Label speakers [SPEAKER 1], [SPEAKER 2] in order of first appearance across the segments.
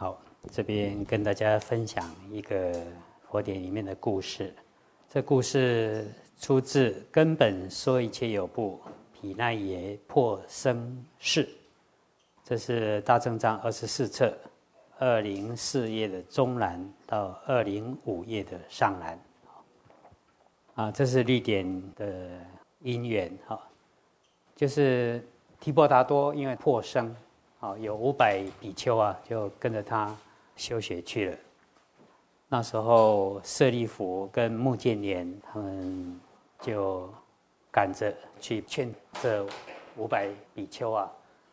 [SPEAKER 1] 好，这边跟大家分享一个佛典里面的故事。这故事出自《根本说一切有部毗奈耶破生事》，这是大正藏二十四册二零四页的中栏到二零五页的上栏。啊，这是律典的因缘哈，就是提婆达多因为破生，好，有五百比丘啊，就跟着他修学去了。那时候舍利弗跟目犍连他们就赶着去劝这五百比丘啊，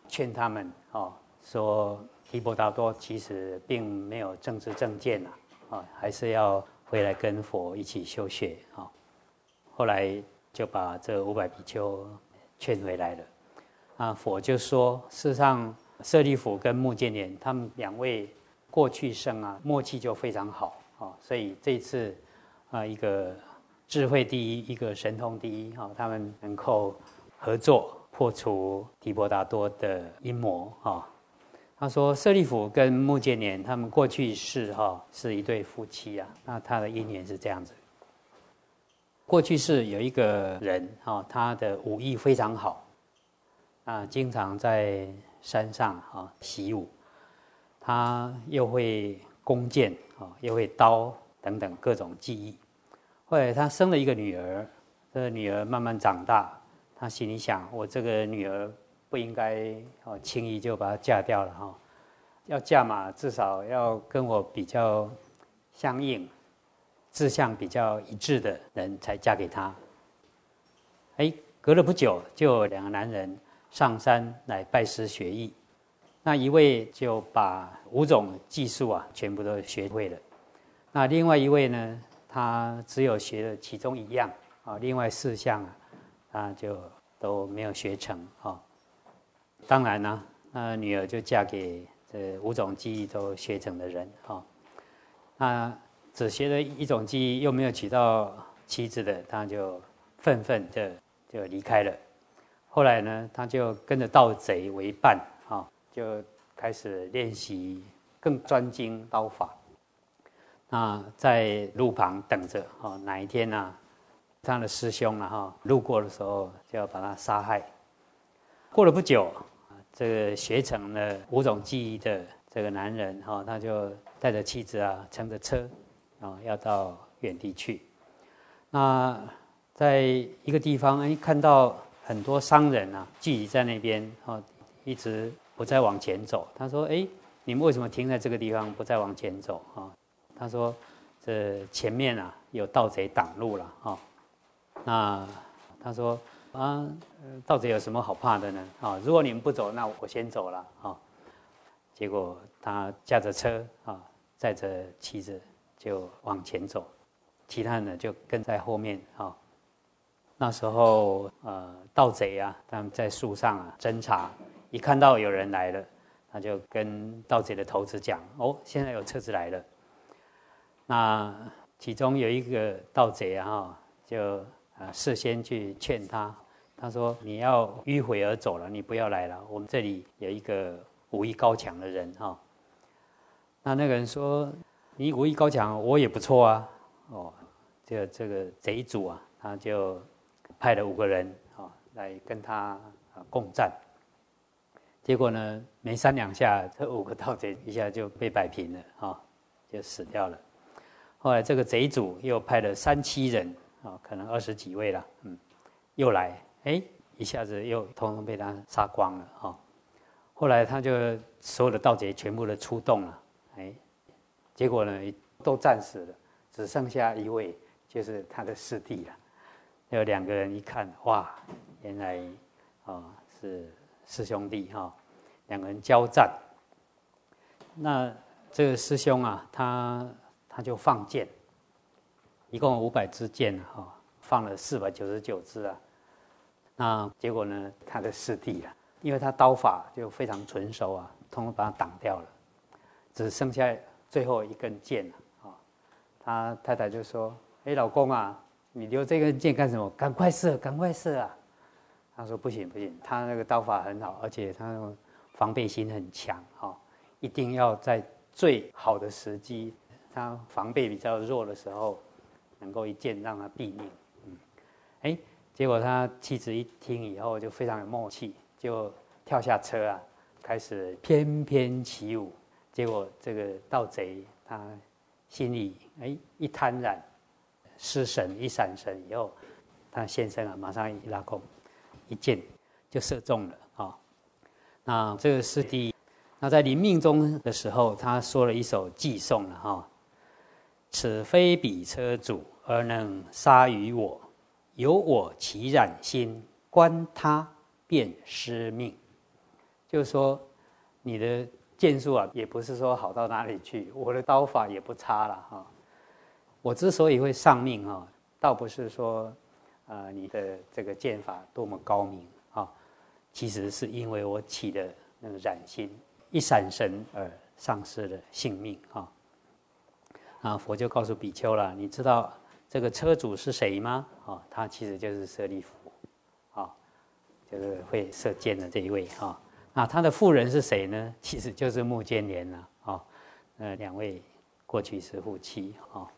[SPEAKER 1] 劝他们哦，说提婆达多其实并没有政治正见呐，啊，还是要回来跟佛一起修学啊。后来就把这五百比丘劝回来了，啊，佛就说：事实上，舍利弗跟目犍连他们两位过去生啊，默契就非常好啊，所以这次啊，一个智慧第一，一个神通第一啊，他们能够合作破除提婆达多的阴谋啊。他说，舍利弗跟目犍连他们过去世哈是一对夫妻啊，那他的姻缘是这样子。过去是有一个人哈，他的武艺非常好，啊，经常在山上啊习武，他又会弓箭啊，又会刀等等各种技艺。后来他生了一个女儿，这个女儿慢慢长大，他心里想：我这个女儿不应该哦轻易就把她嫁掉了哈，要嫁嘛，至少要跟我比较相应。志向比较一致的人才嫁给他。哎，隔了不久，就两个男人上山来拜师学艺。那一位就把五种技术啊全部都学会了。那另外一位呢，他只有学了其中一样啊，另外四项啊，他就都没有学成啊。当然呢，那女儿就嫁给这五种技艺都学成的人啊。那。只学了一种技艺，又没有娶到妻子的，他就愤愤的就离开了。后来呢，他就跟着盗贼为伴，啊，就开始练习更专精刀法。那在路旁等着，哈，哪一天呢，他的师兄啊，哈，路过的时候就要把他杀害。过了不久，这个学成了五种技艺的这个男人，哈，他就带着妻子啊，乘着车。啊，要到远地去。那在一个地方，哎，看到很多商人啊，聚集在那边，啊，一直不再往前走。他说：“哎，你们为什么停在这个地方，不再往前走？”啊，他说：“这前面啊，有盗贼挡路了。”啊，那他说：“啊，盗贼有什么好怕的呢？啊，如果你们不走，那我先走了。”啊，结果他驾着车啊，载着妻子。就往前走，其他人呢就跟在后面啊。那时候呃，盗贼啊，他们在树上啊侦查，一看到有人来了，他就跟盗贼的头子讲：“哦，现在有车子来了。”那其中有一个盗贼啊，就啊事先去劝他，他说：“你要迂回而走了，你不要来了。我们这里有一个武艺高强的人哈。”那那个人说。你武艺高强，我也不错啊！哦，这这个贼主啊，他就派了五个人啊来跟他啊共战。结果呢，没三两下，这五个盗贼一下就被摆平了啊，就死掉了。后来这个贼主又派了三七人啊，可能二十几位了，嗯，又来，哎，一下子又通通被他杀光了啊。后来他就所有的盗贼全部都出动了，哎。结果呢，都战死了，只剩下一位，就是他的师弟了。有两个人一看，哇，原来啊是师兄弟哈，两个人交战。那这个师兄啊，他他就放箭，一共五百支箭哈，放了四百九十九支啊。那结果呢，他的师弟啊，因为他刀法就非常纯熟啊，通通把他挡掉了，只剩下。最后一根箭啊，他太太就说：“哎，老公啊，你留这根箭干什么？赶快射，赶快射啊！”他说：“不行不行，他那个刀法很好，而且他防备心很强，哈，一定要在最好的时机，他防备比较弱的时候，能够一剑让他毙命。嗯，哎，结果他妻子一听以后就非常有默契，就跳下车啊，开始翩翩起舞。结果这个盗贼他心里哎一贪婪，失神一闪神以后，他先生啊马上一拉弓，一箭就射中了啊。那这个师弟。那在临命中的时候，他说了一首寄送了哈：“此非彼车主，而能杀于我，有我其染心，观他便失命。”就是说，你的剑术啊，也不是说好到哪里去，我的刀法也不差了哈。我之所以会丧命哈，倒不是说，呃，你的这个剑法多么高明啊，其实是因为我起的那个染心。一闪神而丧失了性命啊！啊，佛就告诉比丘了，你知道这个车主是谁吗？啊，他其实就是舍利弗，啊，就是会射箭的这一位哈。那他的妇人是谁呢？其实就是目犍连了啊。呃，两位过去是夫妻啊。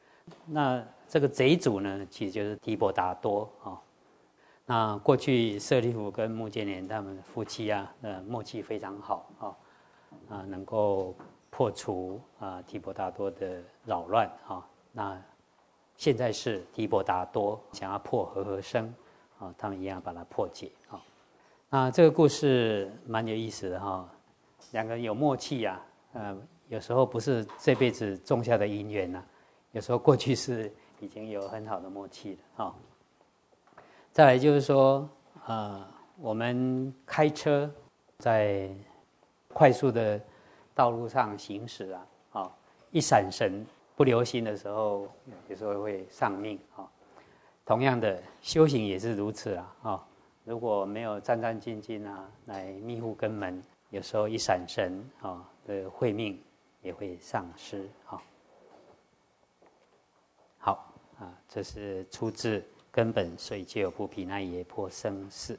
[SPEAKER 1] 那这个贼主呢，其实就是提婆达多啊。那过去舍利弗跟目犍连他们夫妻啊，呃，默契非常好啊。啊，能够破除啊提婆达多的扰乱啊。那现在是提婆达多想要破和合生啊，他们一样把它破解啊。那这个故事蛮有意思的哈，两个人有默契呀。呃，有时候不是这辈子种下的因缘呐，有时候过去是已经有很好的默契了啊。再来就是说，呃，我们开车在。快速的道路上行驶啊，啊，一闪神不留心的时候，有时候会丧命啊。同样的修行也是如此啊，啊，如果没有战战兢兢啊来密护根门，有时候一闪神啊的慧命也会丧失啊。好啊，这是出自根本，所以就有不毗那耶婆生事。